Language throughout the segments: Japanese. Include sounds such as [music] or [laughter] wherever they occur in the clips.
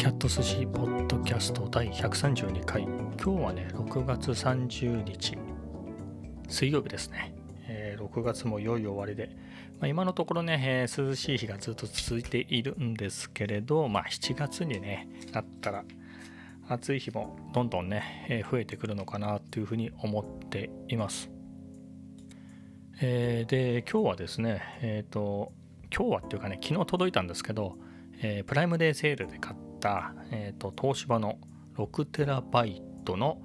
キャット寿司ポッドキャスト第132回。今日はね6月30日。水曜日ですね、えー、6月も良いよ終わりで、まあ、今のところね、えー、涼しい日がずっと続いているんですけれど、まあ、7月に、ね、なったら暑い日もどんどんね、えー、増えてくるのかなというふうに思っています、えー、で今日はですねえっ、と今日はっていうかね昨日届いたんですけど、えプライムデーセールで買った、えーと、東芝の 6TB の、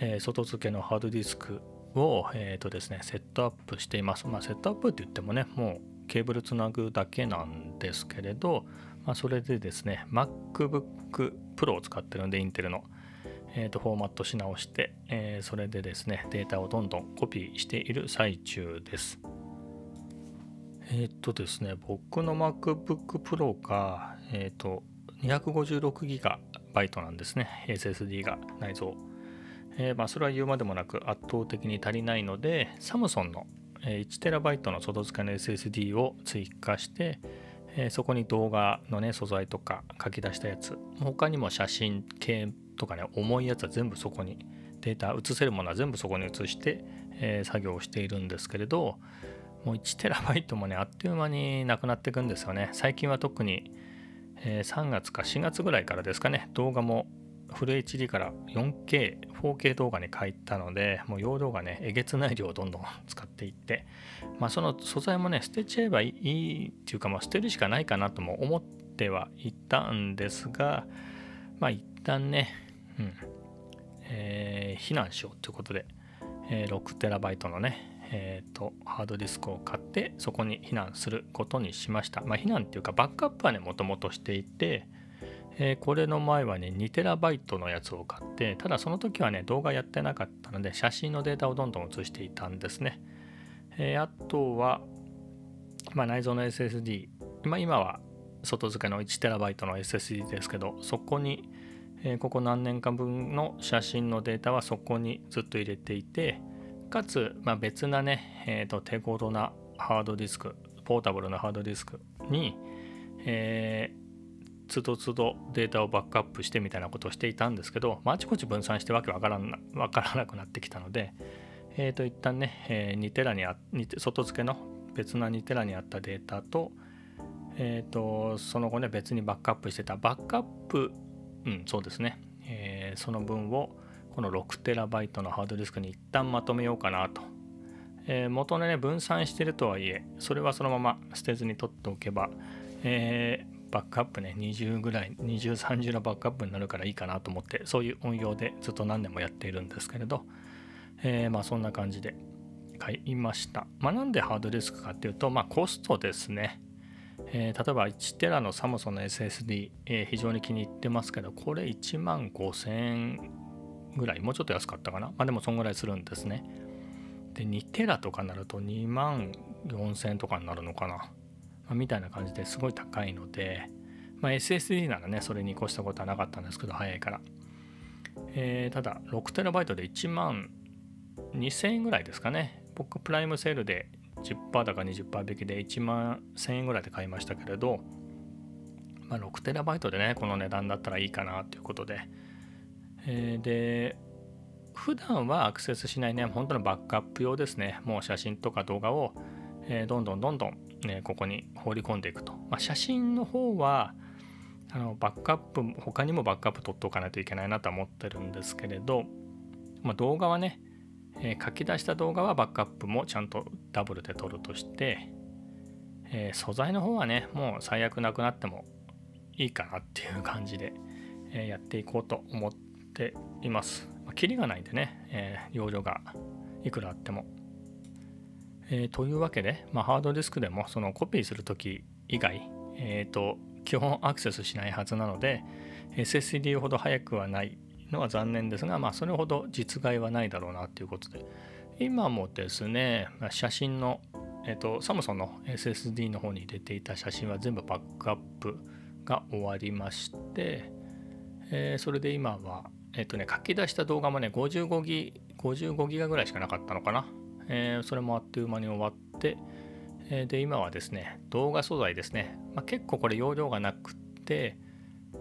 えー、外付けのハードディスクを、えーとですね、セットアップしています。まあ、セットアップって言ってもね、もうケーブルつなぐだけなんですけれど、まあ、それでですね、MacBook Pro を使ってるんで、インテルの、えー、とフォーマットし直して、えー、それでですね、データをどんどんコピーしている最中です。えっ、とですね、僕の MacBook Pro が、えっ、ー、と、256GB なんですね。SSD が内蔵、えー、まあ、それは言うまでもなく圧倒的に足りないのでサムソンの 1TB の外付けの SSD を追加して、えー、そこに動画のね素材とか書き出したやつ。他にも写真系とかね重いやつは全部そこにデータ写せるものは全部そこに移して、えー、作業をしているんですけれどもう 1TB もねあっという間になくなっていくんですよね。最近は特にえ3月か4月ぐらいからですかね、動画もフル HD から 4K、4K 動画に変えたので、もう容量がね、えげつない量をどんどん [laughs] 使っていって、まあ、その素材もね、捨てちゃえばいいっていうか、まあ、捨てるしかないかなとも思ってはいたんですが、まあ、一旦ね、うん、えー、避難しようということで、えー、6TB のね、えーと、ハードディスクを買ってそこに避難することにしました。まあ、避難っていうかバックアップはねもともとしていて、えー、これの前はね 2TB のやつを買ってただその時はね動画やってなかったので写真のデータをどんどん移していたんですね。えー、あとは、まあ、内蔵の SSD、まあ、今は外付けの 1TB の SSD ですけどそこに、えー、ここ何年間分の写真のデータはそこにずっと入れていてかつ、まあ、別なね、えーと、手頃なハードディスクポータブルなハードディスクに、えー、つどつどデータをバックアップしてみたいなことをしていたんですけど、まあ、あちこち分散してわけわからなわからなくなってきたので、えー、と一旦ね、えー、2テラにあ外付けの別な2テラにあったデータと,、えーと、その後ね別にバックアップしてたバックアップうんそうですね、えー、その分をこの 6TB のハードディスクに一旦まとめようかなと。えー、元のね分散してるとはいえそれはそのまま捨てずに取っておけば、えー、バックアップね20ぐらい2030のバックアップになるからいいかなと思ってそういう運用でずっと何年もやっているんですけれど、えー、まあそんな感じで買いました。まあ、なんでハードディスクかっていうと、まあ、コストですね。えー、例えば1テラのサムソンの SSD、えー、非常に気に入ってますけど、これ1万5000円ぐらい、もうちょっと安かったかな。まあでもそんぐらいするんですね。で、2テラとかになると2万4000円とかになるのかな。まあ、みたいな感じですごい高いので、まあ、SSD ならね、それに越したことはなかったんですけど、早いから。えー、ただ、6TB で1万2000円ぐらいですかね。僕、プライムセールで10%だか20%引きで1万1000円ぐらいで買いましたけれど、まあ、6TB でね、この値段だったらいいかなということで、えー、で普段はアクセスしないね本当のバックアップ用ですね。もう写真とか動画を、え、どんどんどんどん、ね、ここに放り込んでいくと、まあ、写真の方はあのバックアップ他にもバックアップ取っておかないといけないなと思ってるんですけれど、まあ、動画はね、え、書き出した動画はバックアップもちゃんとダブルで取るとして、え、素材の方はねもう最悪なくなってもいいかなっていう感じで、えやっていこうと思ってています。まあ、キリがないんでね、えー、容量がいくらあっても。えー、というわけで、まあ、ハードディスクでもそのコピーするとき以外、えーと、基本アクセスしないはずなので SSD ほど速くはないのは残念ですが、まあ、それほど実害はないだろうなということで今もですねま写真の、えーと、サムソンの SSD の方に入れていた写真は全部バックアップが終わりまして、えー、それで今はえっとね、書き出した動画もね、55ギ、55ギガぐらいしかなかったのかな。えー、それもあっという間に終わって、えー、で、今はですね、動画素材ですね。まあ、結構これ容量がなくって、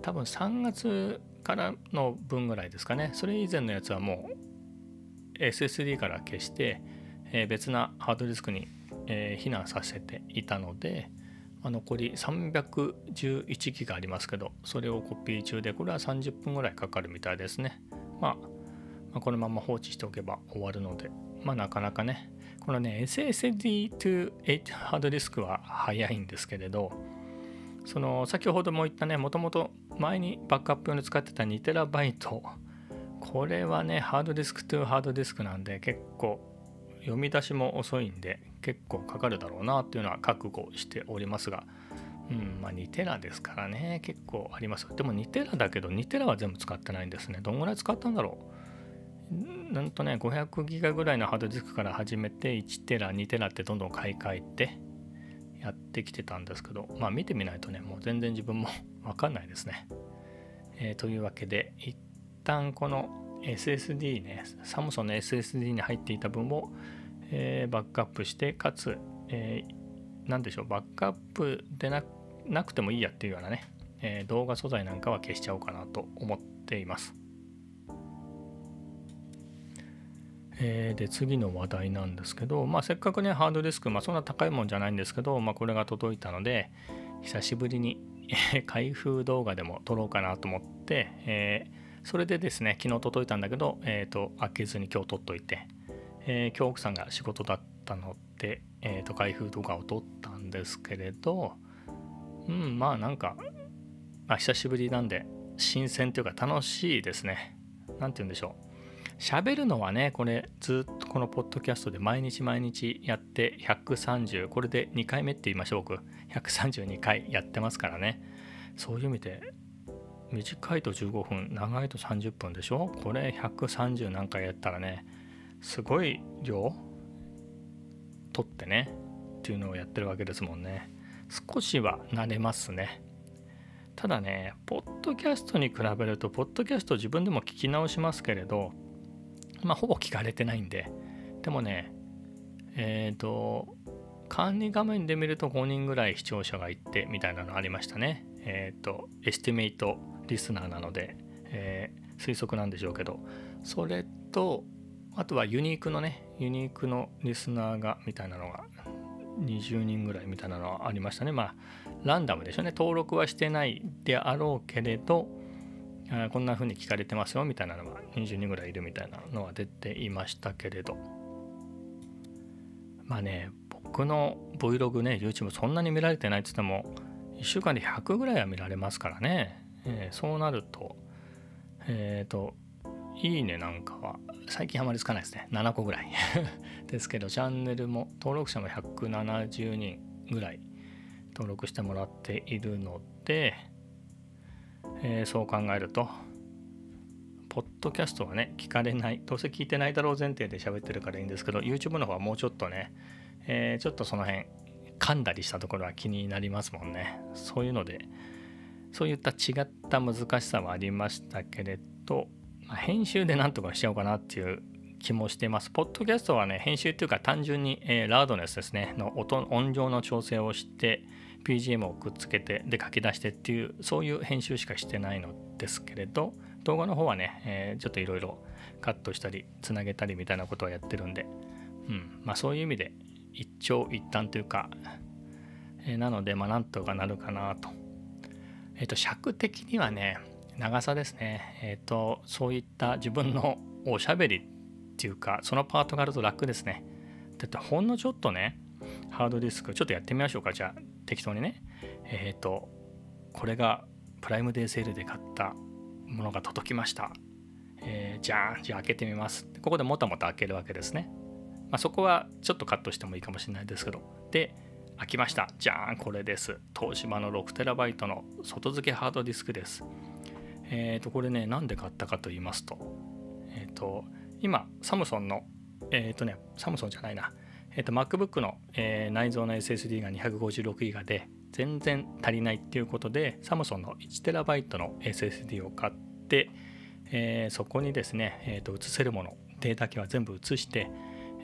多分3月からの分ぐらいですかねそれ以前のやつはもう SSD から消して、え、別なハードディスクに、え、避難させていたので、まあ、残り311ギガありますけどそれをコピー中でこれは30分ぐらいかかるみたいですね、まあ、まあ、このまま放置しておけば終わるのでまあなかなかねこのね SSD to 8ハードディスクは早いんですけれどその先ほども言ったねもともと前にバックアップ用に使ってた 2TB これはねハードディスクトゥハードディスクなんで結構読み出しも遅いんで結構かかるだろうなっていうのは覚悟しておりますがうんまあ2テラですからね。結構あります。でも2テラだけど2テラは全部使ってないんですね。どんぐらい使ったんだろう。なんとね500ギガぐらいのハードディスクから始めて1テラ2テラってどんどん買い替えてやってきてたんですけどまあ見てみないとねもう全然自分も分かんないですね。えー、というわけで一旦この SSD ねサムソンの SSD に入っていた分を、えー、バックアップしてかつ、えー、何でしょうバックアップでななくてもいいやっていうようなね、えー、動画素材なんかは消しちゃおうかなと思っています。えー、で次の話題なんですけど、まあ、せっかくねハードディスク、まあ、そんな高いもんじゃないんですけど、まあ、これが届いたので久しぶりに開封動画でも撮ろうかなと思って、えー、それでですね昨日届いたんだけど、えーと、開けずに今日撮っといて、えー、今日奥さんが仕事だったので、えーと、開封動画を撮ったんですけれどうんまあなんか、まあ、久しぶりなんで新鮮というか楽しいですね。何て言うんでしょう。喋るのはねこれずっとこのポッドキャストで毎日毎日やって130これで2回目って言いましょうか132回やってますからね。そういう意味で短いと15分長いと30分でしょ？これ130何回やったらねすごい量取ってねっていうのをやってるわけですもんね。少しは慣れますね。ただねポッドキャストに比べるとポッドキャスト自分でも聞き直しますけれどまあ、ほぼ聞かれてないんで、でもね、えっ、ー、と、管理画面で見ると5人ぐらい視聴者がいてみたいなのありましたね。えっ、ー、と、 estimate listener なので、えー、推測なんでしょうけど、それと、あとはユニークのね、ユニークのリスナーがみたいなのが20人ぐらいみたいなのはありましたね。まあ、ランダムでしょうね。登録はしてないであろうけれど、あこんな風に聞かれてますよみたいなのが20人ぐらいいるみたいなのは出ていましたけれどまあね僕の Vlog ね YouTube そんなに見られてないって言っても1週間で100ぐらいは見られますからね、えー、そうなるとえっ、ー、といいねなんかは。最近あまりつかないですね。7個ぐらい。[laughs] ですけどチャンネルも登録者も170人ぐらい登録してもらっているのでえー、そう考えるとポッドキャストはね聞かれないどうせ聞いてないだろう前提で喋ってるからいいんですけど YouTube の方はもうちょっとね、えー、ちょっとその辺噛んだりしたところは気になりますもんね。そういうのでそういった違った難しさはありましたけれど、まあ、編集でなんとかしちゃおうかなっていう気もしています。ポッドキャストはね、編集っていうか単純に、えー、ラウドネスですね、の音音量の調整をして、BGM をくっつけてで書き出してっていうそういう編集しかしてないのですけれど動画の方はね、えー、ちょっといろいろカットしたりつなげたりみたいなことはやってるんで、うんまあ、そういう意味で一長一短というか、えー、なのでまあなんとかなるかなと。えっ、と尺的にはね長さですね。えっ、とそういった自分のおしゃべりっていうかそのパートがあると楽ですね。だってほんのちょっとねハードディスクちょっとやってみましょうか。じゃあ適当にね。えっ、とこれがプライムデーセールで買ったものが届きました、えー、じゃあじゃあ開けてみます。ここでもたもた開けるわけですね、まあ、そこはちょっとカットしてもいいかもしれないですけど。で開きました。じゃーんこれです。東芝の 6TB の外付けハードディスクです。えっ、ー、とこれねなんで買ったかと言いますとえっ、ー、と今サムソンのえっ、ー、とねサムソンじゃないな。えーと、MacBook の、え、内蔵の SSD が 256GB で全然足りないっていうことでサムソンの 1TB の SSD を買って、え、そこにですね、えーと、移せるものデータ系は全部移して、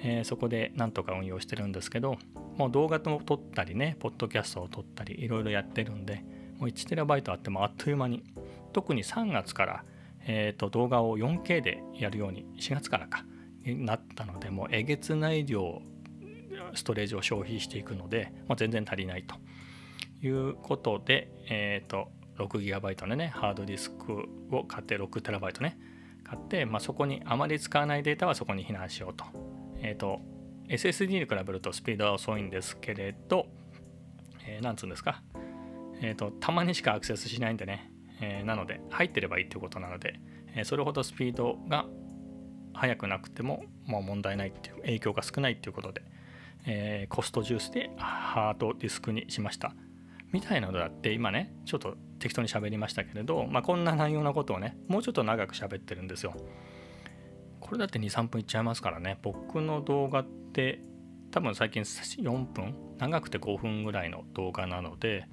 えー、そこでなんとか運用してるんですけどもう動画も撮ったりねポッドキャストを撮ったりいろいろやってるんでもう 1TB あってもあっという間に特に3月から、えーと、動画を 4K でやるように4月からかになったのでもうえげつない量ストレージを消費していくので、まあ、全然足りないということで、えーと、6GB のねハードディスクを買って 6TB ね買って、まあ、そこにあまり使わないデータはそこに避難しようと。えっ、ー、と SSD に比べるとスピードは遅いんですけれど、えー、なんつうんですか、えっ、ー、と、たまにしかアクセスしないんでね、えー、なので、入ってればいいっていうことなので、えそれほどスピードが速くなくても、もう問題ないっていう、影響が少ないっていうことで、えコストジュースでハードディスクにしました。みたいなのだって今ね、ちょっと適当に喋りましたけれど、まあ、こんな内容のことをね、もうちょっと長く喋ってるんですよ。これだって23分いっちゃいますからね。僕の動画って多分最近4分？長くて5分ぐらいの動画なので、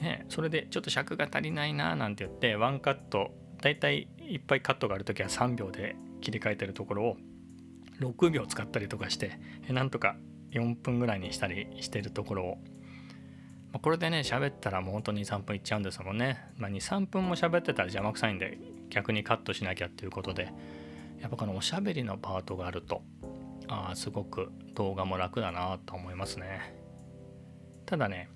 ね、それでちょっと尺が足りないななんて言ってワンカットだいたいいっぱいカットがある時は3秒で切り替えてるところを6秒使ったりとかしてなんとか4分ぐらいにしたりしてるところを。まこれでね喋ったらもう本当に3分いっちゃうんですもんね、まあ、23分も喋ってたら邪魔くさいんで逆にカットしなきゃっていうことで。やっぱこのおしゃべりのパートがあるとあすごく動画も楽だなと思いますね。ただね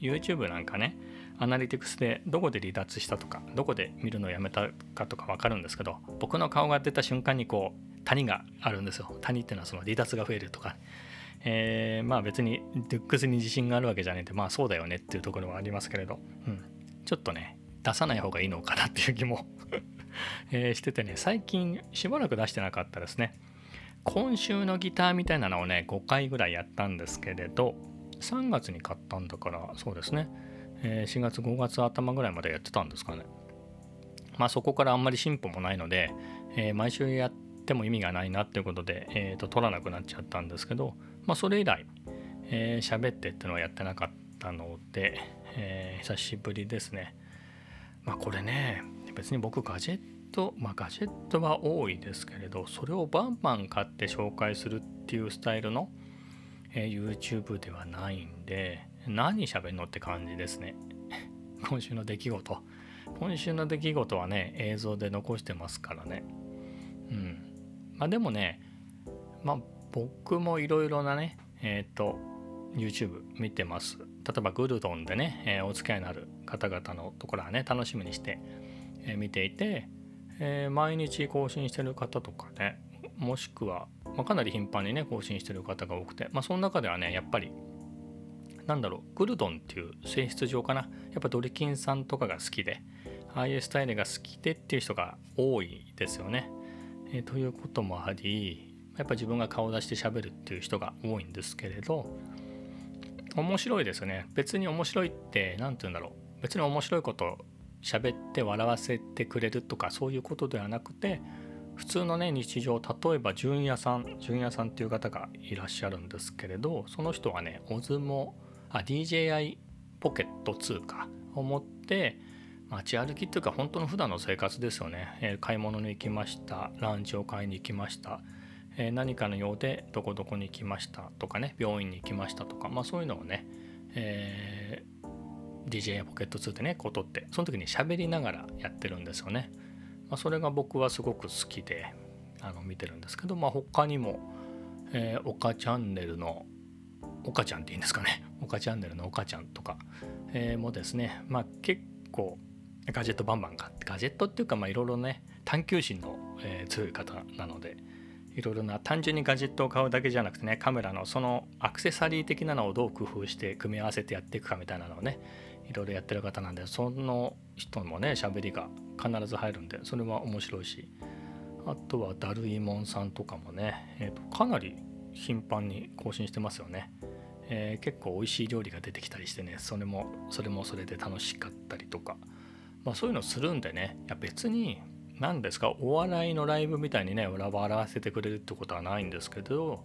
YouTube なんかねアナリティクスでどこで離脱したとかどこで見るのをやめたかとか分かるんですけど僕の顔が出た瞬間にこう谷があるんですよ。谷っていうのはその離脱が増えるとか、えー、まあ別にデックスに自信があるわけじゃないんでまあそうだよねっていうところはありますけれど、うん、ちょっとね出さない方がいいのかなっていう気もえー、しててね最近しばらく出してなかったですね。今週のギターみたいなのをね5回ぐらいやったんですけれど3月に買ったんだからそうですね、えー、4月5月頭ぐらいまでやってたんですかね。まあそこからあんまり進歩もないので、えー、毎週やっても意味がないなっていうことで、えー、と取らなくなっちゃったんですけどまあそれ以来喋、えー、ってっていうのはやってなかったので、えー、久しぶりですね。まあこれね別に僕ガジェットまあガジェットは多いですけれどそれをバンバン買って紹介するっていうスタイルの、えー、YouTube ではないんで何喋るのって感じですね。[laughs] 今週の出来事。今週の出来事はね映像で残してますからね。うん。まあでもねまあ僕もいろいろなねえっ、ー、と YouTube 見てます。例えばグルドンでね、えー、お付き合いのある方々のところはね楽しみにして見ていて、え毎日更新してる方とかねもしくは、まあ、かなり頻繁にね更新してる方が多くてまあその中ではねやっぱりなんだろうグルドンっていう性質上かなやっぱドリキンさんとかが好きでああいうスタイルが好きでっていう人が多いですよね。えー、ということもありやっぱ自分が顔出して喋るっていう人が多いんですけれど面白いですよね別に面白いって何て言うんだろう別に面白いこと喋って笑わせてくれるとかそういうことではなくて普通のね日常例えば純也さん純也さんっていう方がいらっしゃるんですけれどその人はねオズモあ DJI ポケット2かを持って街歩きっていうか本当の普段の生活ですよね、えー、買い物に行きました。ランチを買いに行きました、え、何かの用でどこどこに行きましたとかね病院に行きましたとかまあそういうのをね、え DJ ポケット2でねこう撮ってその時に喋りながらやってるんですよね、まあ、それが僕はすごく好きであの見てるんですけど、まあ、他にも、えー、岡チャンネルの岡ちゃんっていいんですかね。[laughs] 岡チャンネルの岡ちゃんとか、えー、もですねまあ結構ガジェットバンバン買ってガジェットっていうかいろいろね探求心の、えー、強い方なのでいろいろな単純にガジェットを買うだけじゃなくてねカメラのそのアクセサリー的なのをどう工夫して組み合わせてやっていくかみたいなのをねいろいろやってる方なんでその人もね喋りが必ず入るんでそれは面白いしあとはダルイモンさんとかもね、えーと、かなり頻繁に更新してますよね、えー、結構美味しい料理が出てきたりしてねそれもそれもそれで楽しかったりとか、まあ、そういうのするんでねいや別に何ですかお笑いのライブみたいにね裏笑わせてくれるってことはないんですけど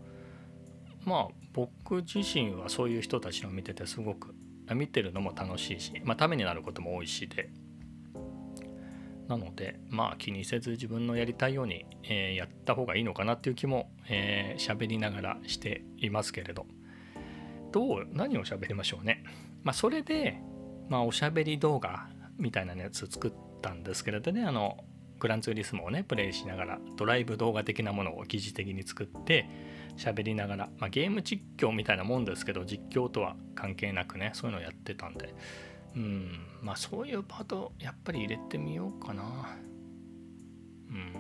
まあ僕自身はそういう人たちの見ててすごく見てるのも楽しいし、まあ、ためになることも多いしで。なのでまあ気にせず自分のやりたいように、えー、やった方がいいのかなっていう気も喋、えー、りながらしていますけれど。どう何を喋りましょうね。まあ、それで、まあ、おしゃべり動画みたいなやつ作ったんですけれどね。あのグランツーリスモをねプレイしながらドライブ動画的なものを疑似的に作って喋りながら、まあ、ゲーム実況みたいなもんですけど実況とは関係なくねそういうのをやってたんで。うんまあそういうパートやっぱり入れてみようかな。うん。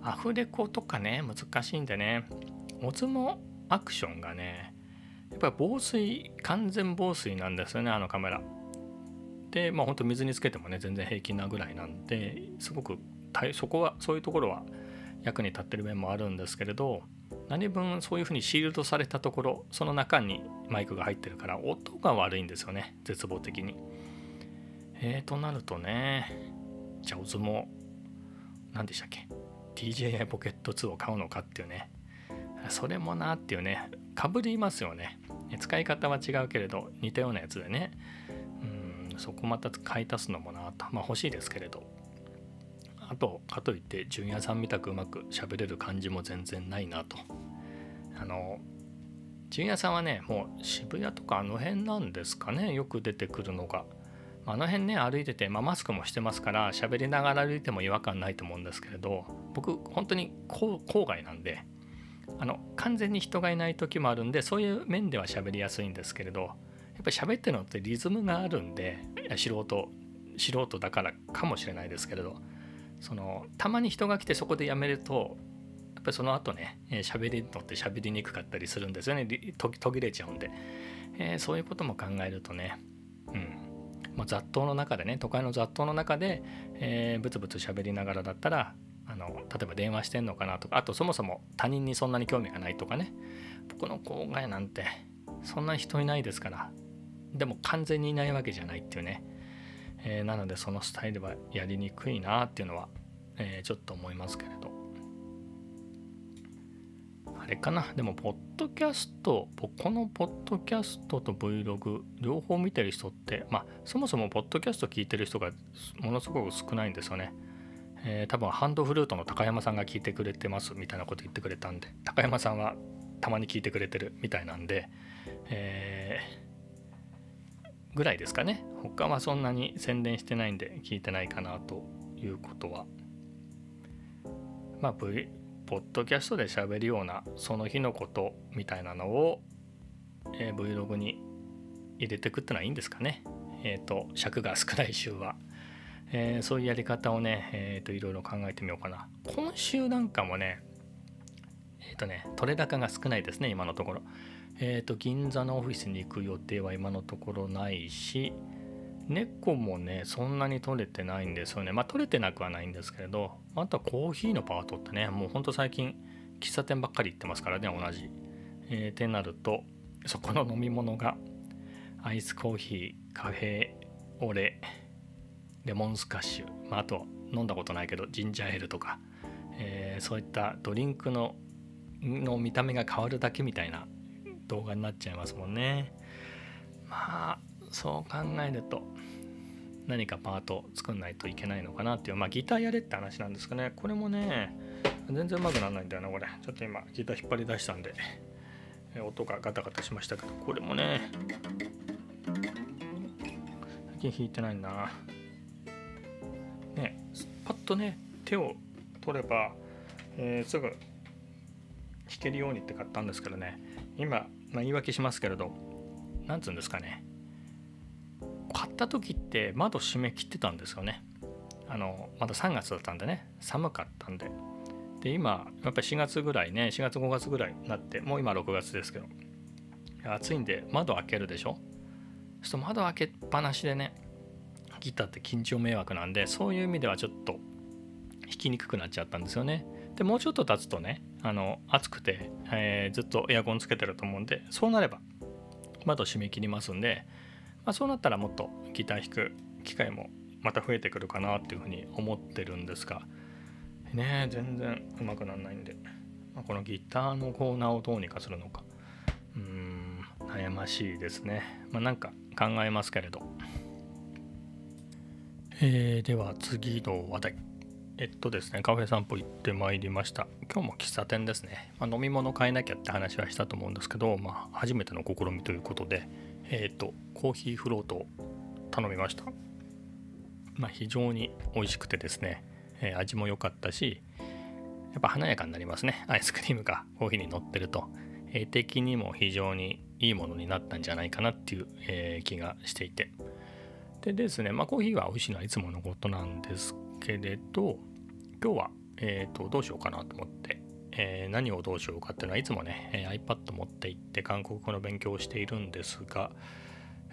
アフレコとかね難しいんでね。オズモアクションがねやっぱり防水完全防水なんですよねあのカメラ。でまあ本当水につけてもね全然平気なぐらいなんですごくそこはそういうところは役に立ってる面もあるんですけれど何分そういうふうにシールドされたところその中にマイクが入ってるから音が悪いんですよね絶望的に。えーとなるとねじゃあオズも何でしたっけ？DJI ポケット2を買うのかっていうね。それもなっていうねかぶりますよね。使い方は違うけれど似たようなやつでね。うんそこまた買い足すのもなとまあ欲しいですけれど。あとかといって純也さんみたくうまく喋れる感じも全然ないなと。あの純也さんはねもう渋谷とかあの辺なんですかねよく出てくるのが。あの辺ね歩いてて、まあ、マスクもしてますから喋りながら歩いても違和感ないと思うんですけれど僕本当に郊外なんであの完全に人がいない時もあるんでそういう面では喋りやすいんですけれどやっぱり喋ってるのってリズムがあるんで素人素人だからかもしれないですけれどそのたまに人が来てそこでやめるとやっぱりその後ね喋りのって喋りにくかったりするんですよね。途切れちゃうんで、えー、そういうことも考えるとねうん。まあ、雑踏の中でね都会の雑踏の中で、えー、ブツブツ喋りながらだったらあの例えば電話してんのかなとかあとそもそも他人にそんなに興味がないとかね。僕の郊外なんてそんな人いないですから。でも完全にいないわけじゃないっていうね。えー、なのでそのスタイルはやりにくいなっていうのは、えー、ちょっと思いますけれど。あれかな？でもポッドキャストこのポッドキャストと Vlog 両方見てる人ってまあそもそもポッドキャスト聞いてる人がものすごく少ないんですよね。えー、多分ハンドフルートの高山さんが聞いてくれてますみたいなこと言ってくれたんで高山さんはたまに聞いてくれてるみたいなんで、えぐらいですかね。他はそんなに宣伝してないんで聞いてないかなということは。まあ V ポッドキャストで喋るようなその日のことみたいなのを、えー、Vlog に入れていくってのはいいんですかね。えっ、ー、と尺が少ない週は、えー、そういうやり方をねえっ、ー、といろいろ考えてみようかな。今週なんかもねえっ、とね取れ高が少ないですね今のところ。えっ、ー、と、銀座のオフィスに行く予定は今のところないし、猫もね、そんなに取れてないんですよね。まあ、取れてなくはないんですけれど、あとはコーヒーのパートってね、もうほんと最近、喫茶店ばっかり行ってますからね、同じ。えー、ってなると、そこの飲み物が、アイスコーヒー、カフェオレ、レモンスカッシュ、まあ、あと飲んだことないけどジンジャーエールとか、えー、そういったドリンクのの見た目が変わるだけみたいな動画になっちゃいますもんね。まあそう考えると何かパート作んないといけないのかなっていう。まあギターやれって話なんですかね。これもね全然うまくならないんだよなこれ。ちょっと今ギター引っ張り出したんで音がガタガタしましたけどこれもね最近弾いてないな。ねパッとね手を取れば、えー、すぐ弾けるようにって買ったんですけどね。今まあ、言い訳しますけれどなんつうんですかね。買った時って窓閉め切ってたんですよね。あのまだ3月だったんでね。寒かったんで。で今やっぱり4月ぐらいね4月5月ぐらいになってもう今6月ですけど。暑いんで窓開けるでしょ。ちょっと窓開けっぱなしでねギターって緊張迷惑なんでそういう意味ではちょっと弾きにくくなっちゃったんですよね。でもうちょっと経つとねあの暑くて、えー、ずっとエアコンつけてると思うんでそうなれば窓閉め切りますんで、まあ、そうなったらもっとギター弾く機会もまた増えてくるかなっていうふうに思ってるんですがね全然うまくならないんで、まあ、このギターのコーナーをどうにかするのかうーん悩ましいですね。まあなんか考えますけれど。えー、では次の話題。えっとですね、カフェ散歩行ってまいりました。今日も喫茶店ですね。まあ、飲み物買えなきゃって話はしたと思うんですけど、まあ、初めての試みということで、えっと、コーヒーフロートを頼みました。まあ、非常に美味しくてですね、えー、味も良かったしやっぱ華やかになりますねアイスクリームがコーヒーに乗ってると絵的にも非常にいいものになったんじゃないかなっていう、えー、気がしていてでですねまあコーヒーは美味しいのはいつものことなんですけれど今日は、えーと、どうしようかなと思って、えー、何をどうしようかっていうのはいつもね、えー、iPad 持って行って韓国語の勉強をしているんですが、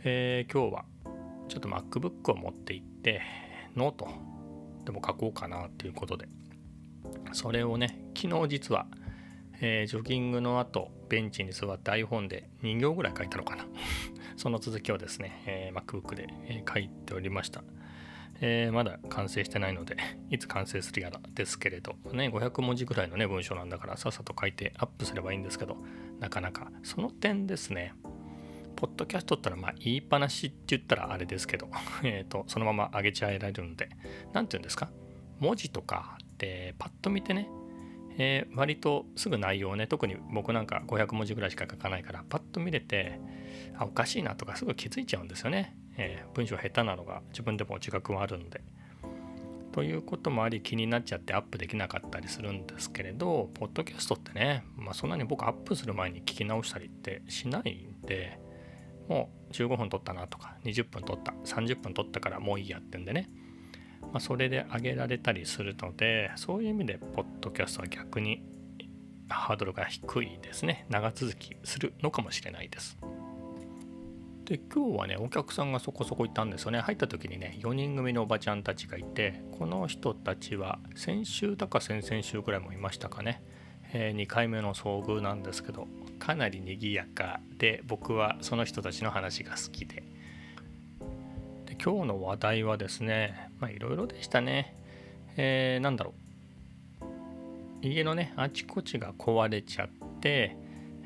えー、今日はちょっと MacBook を持って行ってノートでも書こうかなっていうことでそれをね昨日実は、えー、ジョギングの後ベンチに座って iPhone で2行ぐらい書いたのかな。[laughs] その続きをですね、えー、MacBook で、え書いておりました、えー、まだ完成してないので [laughs] いつ完成するやらですけれどね500文字ぐらいのね文章なんだからさっさと書いてアップすればいいんですけどなかなかその点ですね。ポッドキャストったらまあ言いっぱなしって言ったらあれですけど、[laughs] えーと、そのまま上げちゃえられるんで何て言うんですか？文字とかってパッと見てね、えー、割とすぐ内容をね特に僕なんか500文字ぐらいしか書かないからパッと見れてあおかしいなとかすぐ気づいちゃうんですよね、えー、文章下手なのが自分でも自覚はあるので。ということもあり気になっちゃってアップできなかったりするんですけれどポッドキャストってね、まあ、そんなに僕アップする前に聞き直したりってしないんでもう15分撮ったなとか20分撮った30分撮ったからもういいやってんでね、まあ、それで上げられたりするのでそういう意味でポッドキャストは逆にハードルが低いですね。長続きするのかもしれないです。で今日はねお客さんがそこそこいたんですよね。入った時にね4人組のおばちゃんたちがいてこの人たちは先週だか先々週ぐらいもいましたかね、えー、2回目の遭遇なんですけどかなり賑やかで僕はその人たちの話が好きで。で今日の話題はですねまあいろいろでしたね、えー、なんだろう。家のねあちこちが壊れちゃって、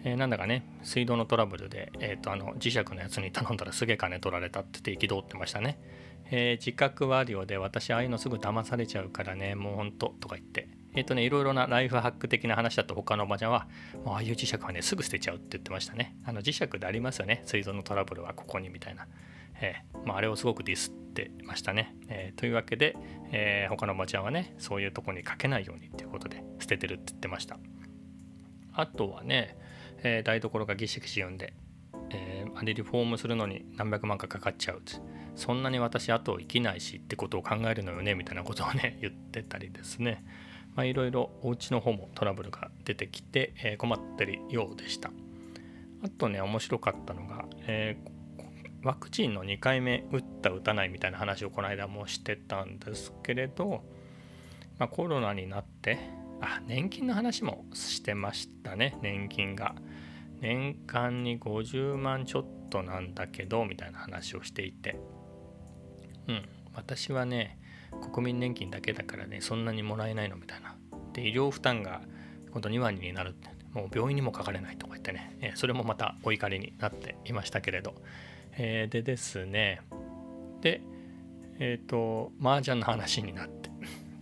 えー、なんだかね水道のトラブルで、えーと、あの磁石のやつに頼んだらすげえ金取られたって言って憤ってましたね、えー、自覚はあるようで私ああいうのすぐ騙されちゃうからねもうほんととか言ってえっ、ー、とね、いろいろなライフハック的な話だと他のおばちゃんは、もうああいう磁石はね、すぐ捨てちゃうって言ってましたね。あの磁石でありますよね。水道のトラブルはここにみたいな。えー、まあ、あれをすごくディスってましたね。えー、というわけで、えー、他のおばちゃんはね、そういうとこにかけないようにっていうことで捨ててるって言ってました。あとはね、え台所がギシギシ言うんで、えあれリフォームするのに何百万かかかっちゃうそんなに私後生きないしってことを考えるのよねみたいなことをね [laughs] 言ってたりですね、いろいろお家の方もトラブルが出てきて、えー、困ってるようでした。あとね、面白かったのが、えー、ワクチンの2回目打った打たないみたいな話をこの間もしてたんですけれど、まあ、コロナになって、あ、年金の話もしてましたね、年金が。年間に50万ちょっとなんだけど、みたいな話をしていて。うん、私はね、国民年金だけだからねそんなにもらえないのみたいな。で医療負担が今度2割になるって。もう病院にもかかれないとか言ってね、えそれもまたお怒りになっていましたけれど、えー、でですね。でえっ、ー、と麻雀の話になって。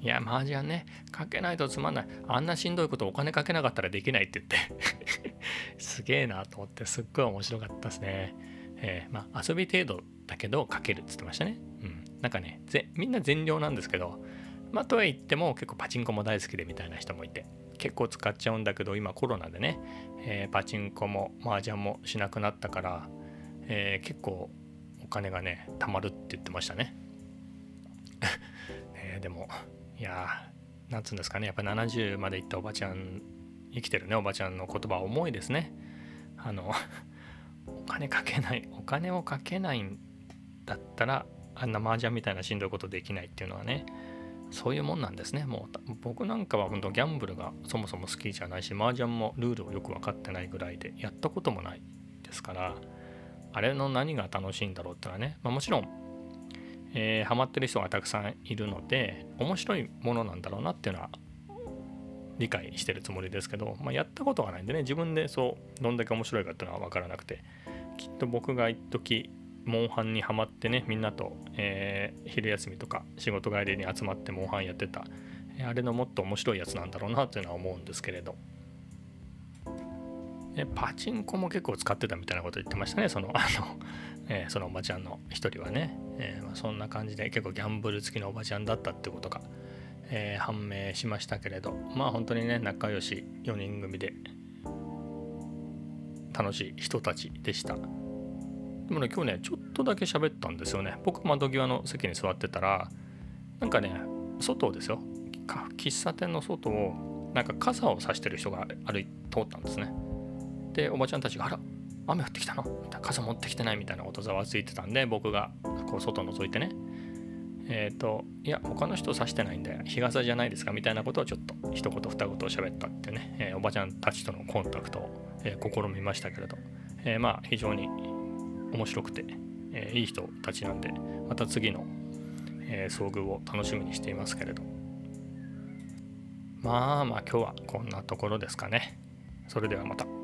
いや麻雀ねかけないとつまんない。あんなしんどいことお金かけなかったらできないって言って。[laughs] すげえなと思ってすっごい面白かったですね、えー、まあ遊び程度だけどかけるっつってましたね。うん。なんかねぜみんな全量なんですけどまあとは言っても結構パチンコも大好きでみたいな人もいて結構使っちゃうんだけど今コロナでね、えー、パチンコも麻雀もしなくなったから、えー、結構お金がね貯まるって言ってましたね。ね [laughs] でもいやなんつうんですかねやっぱ70までいったおばちゃん生きてるねおばちゃんの言葉は重いですね。あの [laughs] お金かけないお金をかけないんだったらあんな麻雀みたいなしんどいことできないっていうのはねそういうもんなんですね。もう僕なんかは本当ギャンブルがそもそも好きじゃないし麻雀もルールをよく分かってないぐらいでやったこともないですからあれの何が楽しいんだろうってのはね、まあ、もちろん、えー、ハマってる人がたくさんいるので面白いものなんだろうなっていうのは理解してるつもりですけど、まあ、やったことがないんでね自分でそうどんだけ面白いかっていうのは分からなくてきっと僕が一時モンハンにはまってねみんなと、えー、昼休みとか仕事帰りに集まってモンハンやってたあれのもっと面白いやつなんだろうなっていうのは思うんですけれど。パチンコも結構使ってたみたいなこと言ってましたねそのあのえー、そのおばちゃんの一人はね、えー、まあ、そんな感じで結構ギャンブル付きのおばちゃんだったってことが、えー、判明しましたけれどまあ本当にね仲良し4人組で楽しい人たちでした。でもね今日ねちょっとだけ喋ったんですよね。僕窓際の席に座ってたらなんかね外ですよ。喫茶店の外をなんか傘を差してる人が歩い通ったんですね。でおばちゃんたちが「あら雨降ってきたの?」傘持ってきてないみたいなことざわついてたんで僕がこう外覗いてね。えっ、ー、といや他の人差してないんで日傘じゃないですか？みたいなことをちょっと一言二言喋ったってね、えー、おばちゃんたちとのコンタクトを、えー、試みましたけれど、えまあ非常に面白くて、えいい人たちなんでまた次の、え遭遇を楽しみにしていますけれど。まあまあ今日はこんなところですかね。それではまた。